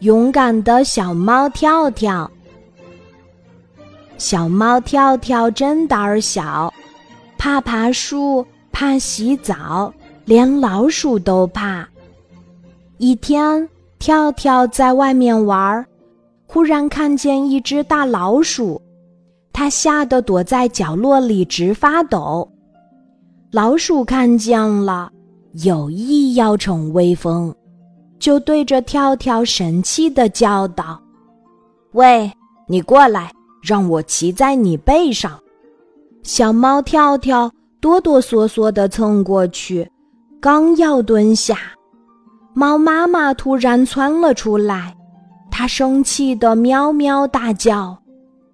勇敢的小猫跳跳。小猫跳跳真胆儿小，怕爬树，怕洗澡，连老鼠都怕。一天，跳跳在外面玩，忽然看见一只大老鼠，它吓得躲在角落里直发抖。老鼠看见了，有意要逞威风，就对着跳跳神气的叫道：“喂，你过来，让我骑在你背上。”小猫跳跳哆哆嗦嗦的蹭过去，刚要蹲下，猫妈妈突然窜了出来，它生气的喵喵大叫，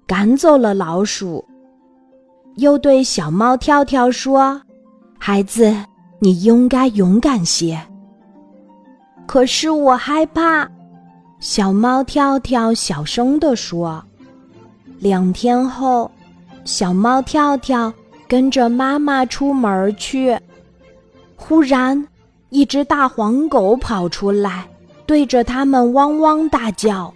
赶走了老鼠，又对小猫跳跳说。孩子，你应该勇敢些。可是我害怕，小猫跳跳小声地说。两天后，小猫跳跳跟着妈妈出门去，忽然，一只大黄狗跑出来，对着他们汪汪大叫。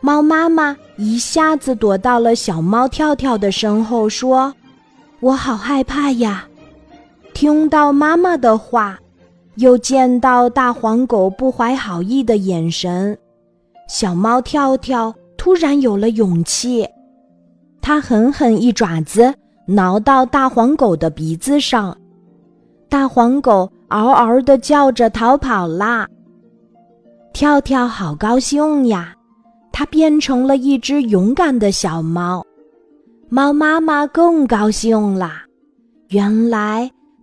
猫妈妈一下子躲到了小猫跳跳的身后，说：“我好害怕呀。”听到妈妈的话，又见到大黄狗不怀好意的眼神，小猫跳跳突然有了勇气。它狠狠一爪子挠到大黄狗的鼻子上，大黄狗嗷嗷的叫着逃跑啦。跳跳好高兴呀，它变成了一只勇敢的小猫。猫妈妈更高兴啦，原来。